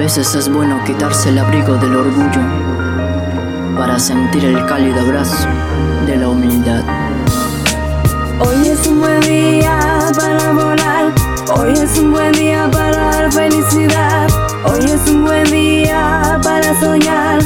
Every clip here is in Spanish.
veces es bueno quitarse el abrigo del orgullo para sentir el cálido abrazo de la humildad. Hoy es un buen día para volar, hoy es un buen día para dar felicidad, hoy es un buen día para soñar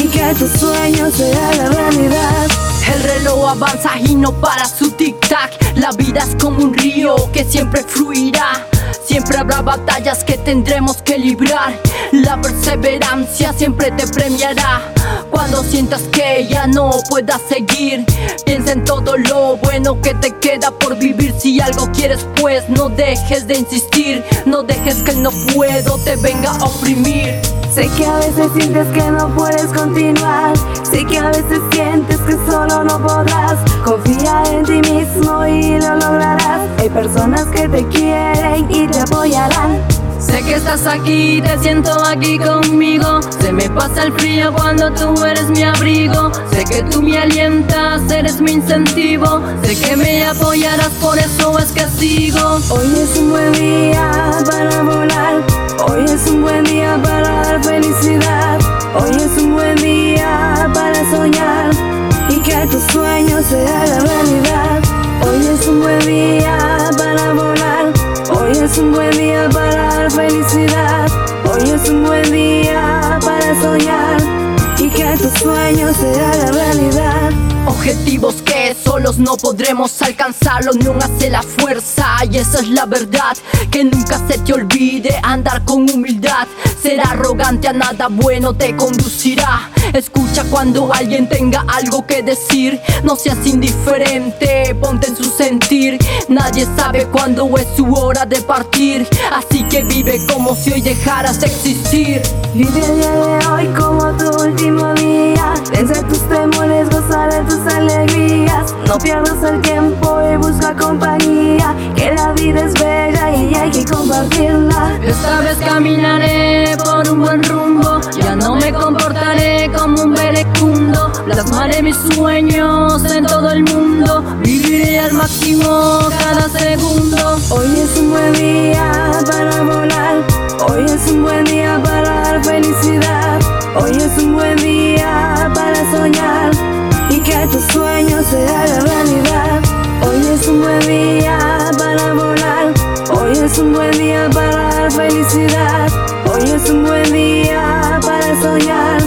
y que tus sueños sean la realidad. El reloj avanza y no para su tic-tac. La vida es como un río que siempre fluirá. Siempre habrá batallas que tendremos que librar. La perseverancia siempre te premiará. Cuando sientas que ya no puedas seguir, piensa en todo lo bueno que te queda por vivir. Si algo quieres, pues no dejes de insistir. No dejes que el no puedo te venga a oprimir. Sé que a veces sientes que no puedes continuar. Sé que a veces sientes que solo no podrás. Confía en ti mismo y lo lograrás. Hay personas que te quieren y te apoyarán. Sé que estás aquí, te siento aquí conmigo. Se me pasa el frío cuando tú eres mi abrigo. Sé que tú me alientas, eres mi incentivo. Sé que me apoyarás, por eso es que sigo. Hoy es un buen sueños sean la realidad. Hoy es un buen día para volar. Hoy es un buen día para dar felicidad. Hoy es un buen día para soñar y que tus sueños sean la realidad. Objetivos que solos no podremos alcanzar, la unión hace la fuerza y esa es la verdad. Que nunca se te olvide andar con humildad. Ser arrogante a nada bueno te conducirá. Escucha cuando alguien tenga algo que decir. No seas indiferente, ponte en su sentir. Nadie sabe cuándo es su hora de partir. Así que vive como si hoy dejaras de existir. Vive el día de hoy como tu último día. Vencer tus temores, gozar de tus. No pierdas el tiempo y busca compañía. Que la vida es bella y hay que compartirla. Esta vez caminaré por un buen rumbo. Ya no me comportaré como un verecundo. Plasmaré mis sueños en todo el mundo. Viviré al máximo cada segundo. Hoy es un buen día para volar. Hoy es un buen día para dar felicidad. Hoy es un buen día para soñar sueños sean la realidad. Hoy es un buen día para volar. Hoy es un buen día para dar felicidad. Hoy es un buen día para soñar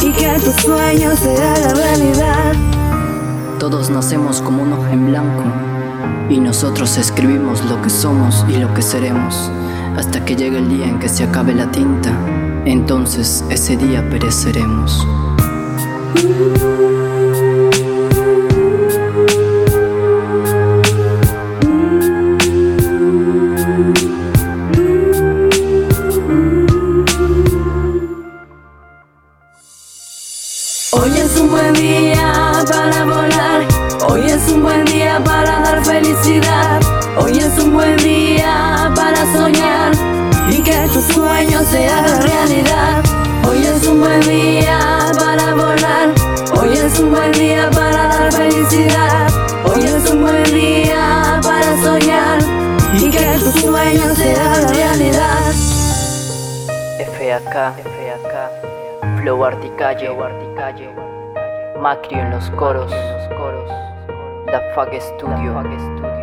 y que tus sueños sean la realidad. Todos nacemos como un hoja en blanco y nosotros escribimos lo que somos y lo que seremos hasta que llegue el día en que se acabe la tinta. Entonces ese día pereceremos. Día para volar. Hoy es un buen día para dar felicidad. Hoy es un buen día para soñar y que tus sueños la realidad. Hoy es un buen día para volar. Hoy es un buen día para dar felicidad. Hoy es un buen día para soñar y que tus sueños sean la realidad. FAK, FAK, Flow Articalle, Macri en los coros, Da Fuck Studio.